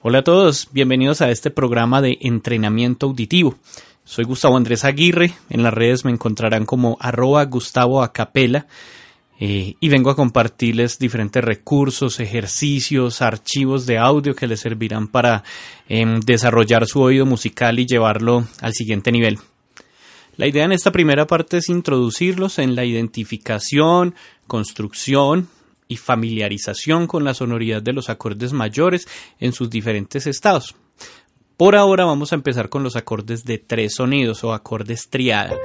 Hola a todos, bienvenidos a este programa de entrenamiento auditivo. Soy Gustavo Andrés Aguirre, en las redes me encontrarán como arroba Gustavo eh, y vengo a compartirles diferentes recursos, ejercicios, archivos de audio que les servirán para em, desarrollar su oído musical y llevarlo al siguiente nivel. La idea en esta primera parte es introducirlos en la identificación, construcción y familiarización con la sonoridad de los acordes mayores en sus diferentes estados. Por ahora vamos a empezar con los acordes de tres sonidos o acordes triada.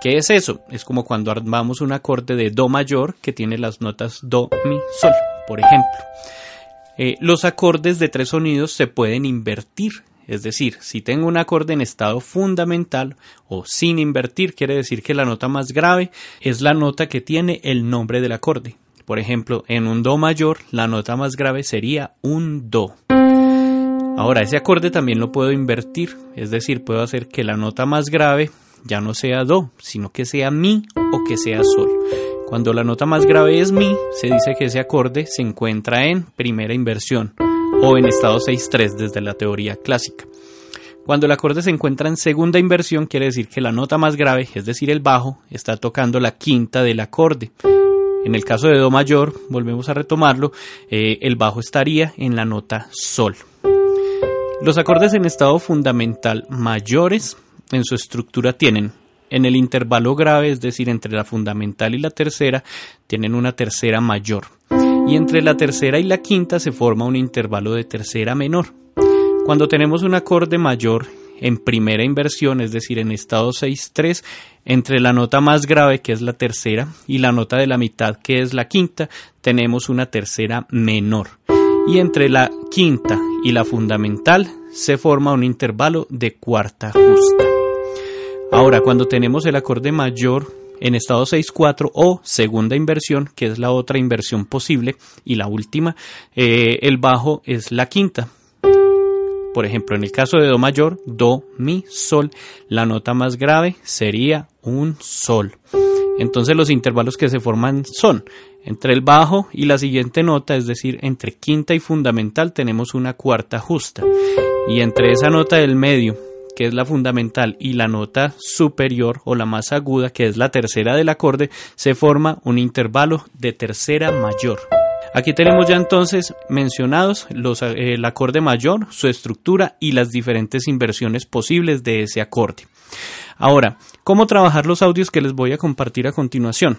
¿Qué es eso? Es como cuando armamos un acorde de Do mayor que tiene las notas Do, Mi, Sol, por ejemplo. Eh, los acordes de tres sonidos se pueden invertir, es decir, si tengo un acorde en estado fundamental o sin invertir, quiere decir que la nota más grave es la nota que tiene el nombre del acorde. Por ejemplo, en un Do mayor, la nota más grave sería un Do. Ahora, ese acorde también lo puedo invertir, es decir, puedo hacer que la nota más grave ya no sea Do, sino que sea Mi o que sea Sol. Cuando la nota más grave es Mi, se dice que ese acorde se encuentra en primera inversión o en estado 6-3 desde la teoría clásica. Cuando el acorde se encuentra en segunda inversión, quiere decir que la nota más grave, es decir, el bajo, está tocando la quinta del acorde. En el caso de Do mayor, volvemos a retomarlo, eh, el bajo estaría en la nota Sol. Los acordes en estado fundamental mayores en su estructura tienen en el intervalo grave, es decir, entre la fundamental y la tercera, tienen una tercera mayor. Y entre la tercera y la quinta se forma un intervalo de tercera menor. Cuando tenemos un acorde mayor en primera inversión, es decir, en estado 6-3, entre la nota más grave, que es la tercera, y la nota de la mitad, que es la quinta, tenemos una tercera menor. Y entre la quinta y la fundamental se forma un intervalo de cuarta justa. Ahora, cuando tenemos el acorde mayor en estado 6-4 o segunda inversión, que es la otra inversión posible, y la última, eh, el bajo es la quinta. Por ejemplo, en el caso de Do mayor, Do, Mi, Sol, la nota más grave sería un Sol. Entonces los intervalos que se forman son entre el bajo y la siguiente nota, es decir, entre quinta y fundamental tenemos una cuarta justa. Y entre esa nota del medio, que es la fundamental, y la nota superior o la más aguda, que es la tercera del acorde, se forma un intervalo de tercera mayor. Aquí tenemos ya entonces mencionados los, eh, el acorde mayor, su estructura y las diferentes inversiones posibles de ese acorde. Ahora, ¿cómo trabajar los audios que les voy a compartir a continuación?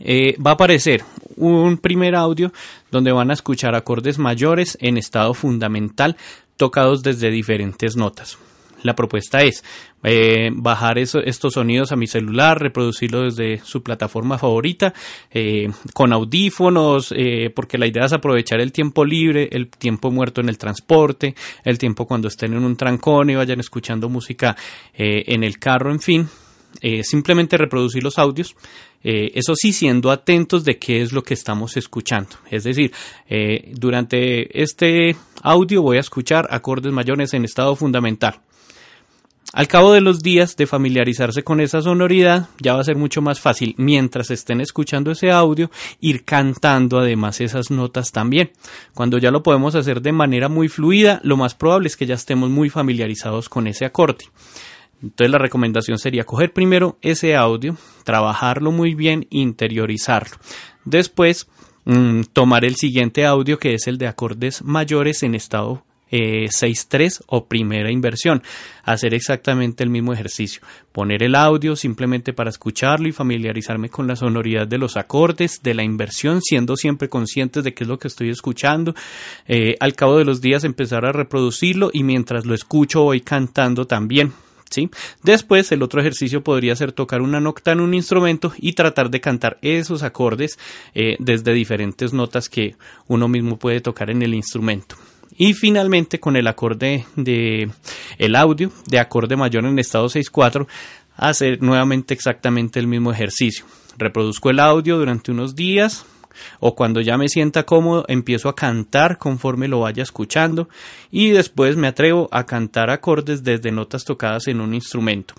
Eh, va a aparecer un primer audio donde van a escuchar acordes mayores en estado fundamental tocados desde diferentes notas. La propuesta es eh, bajar estos sonidos a mi celular, reproducirlo desde su plataforma favorita, eh, con audífonos, eh, porque la idea es aprovechar el tiempo libre, el tiempo muerto en el transporte, el tiempo cuando estén en un trancón y vayan escuchando música en el carro, en fin. simplemente reproducir los audios, eso sí siendo atentos de qué es lo que estamos escuchando. Es decir, durante este audio voy a escuchar acordes mayores en estado fundamental. Al cabo de los días de familiarizarse con esa sonoridad, ya va a ser mucho más fácil, mientras estén escuchando ese audio, ir cantando además esas notas también. Cuando ya lo podemos hacer de manera muy fluida, lo más probable es que ya estemos muy familiarizados con ese acorde. Entonces la recomendación sería coger primero ese audio, trabajarlo muy bien, interiorizarlo. Después mm, tomar el siguiente audio que es el de acordes mayores en estado eh, 6.3 o primera inversión. Hacer exactamente el mismo ejercicio. Poner el audio simplemente para escucharlo y familiarizarme con la sonoridad de los acordes, de la inversión, siendo siempre conscientes de qué es lo que estoy escuchando. Eh, al cabo de los días empezar a reproducirlo y mientras lo escucho voy cantando también. ¿Sí? Después, el otro ejercicio podría ser tocar una nocta en un instrumento y tratar de cantar esos acordes eh, desde diferentes notas que uno mismo puede tocar en el instrumento. Y finalmente con el acorde de el audio de acorde mayor en estado 6-4 hacer nuevamente exactamente el mismo ejercicio. Reproduzco el audio durante unos días o cuando ya me sienta cómodo empiezo a cantar conforme lo vaya escuchando y después me atrevo a cantar acordes desde notas tocadas en un instrumento.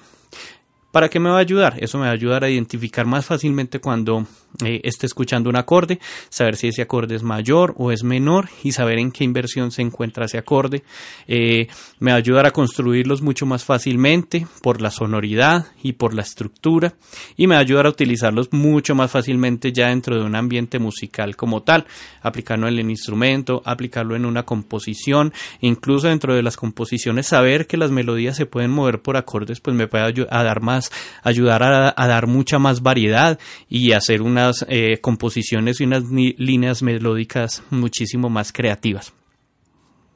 ¿Para qué me va a ayudar? Eso me va a ayudar a identificar más fácilmente cuando eh, esté escuchando un acorde, saber si ese acorde es mayor o es menor y saber en qué inversión se encuentra ese acorde. Eh, me va a ayudar a construirlos mucho más fácilmente por la sonoridad y por la estructura y me va a ayudar a utilizarlos mucho más fácilmente ya dentro de un ambiente musical como tal, aplicarlo en el instrumento, aplicarlo en una composición, incluso dentro de las composiciones saber que las melodías se pueden mover por acordes, pues me puede a dar más, ayudar a, dar mucha más variedad y hacer una eh, composiciones y unas líneas melódicas muchísimo más creativas.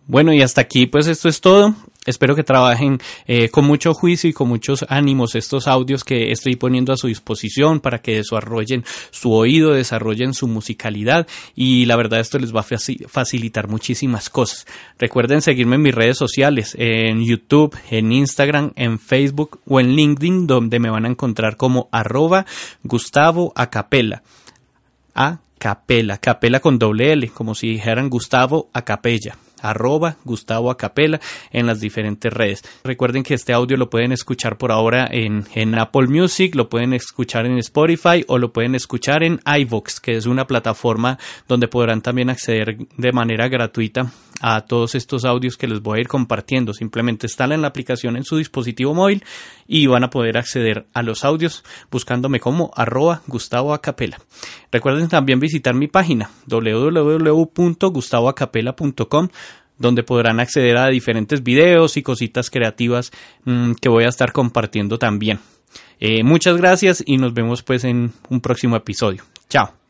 Bueno, y hasta aquí pues esto es todo. Espero que trabajen eh, con mucho juicio y con muchos ánimos estos audios que estoy poniendo a su disposición para que desarrollen su oído, desarrollen su musicalidad y la verdad esto les va a facilitar muchísimas cosas. Recuerden seguirme en mis redes sociales, en YouTube, en Instagram, en Facebook o en LinkedIn donde me van a encontrar como arroba Gustavo Acapella. A Capela, Capela con doble L, como si dijeran Gustavo Acapella arroba Gustavo Acapela en las diferentes redes. Recuerden que este audio lo pueden escuchar por ahora en, en Apple Music, lo pueden escuchar en Spotify o lo pueden escuchar en iVox, que es una plataforma donde podrán también acceder de manera gratuita a todos estos audios que les voy a ir compartiendo. Simplemente instalan la aplicación en su dispositivo móvil y van a poder acceder a los audios buscándome como arroba Gustavo Acapela. Recuerden también visitar mi página www.gustavoacapela.com donde podrán acceder a diferentes videos y cositas creativas mmm, que voy a estar compartiendo también. Eh, muchas gracias y nos vemos pues en un próximo episodio. Chao.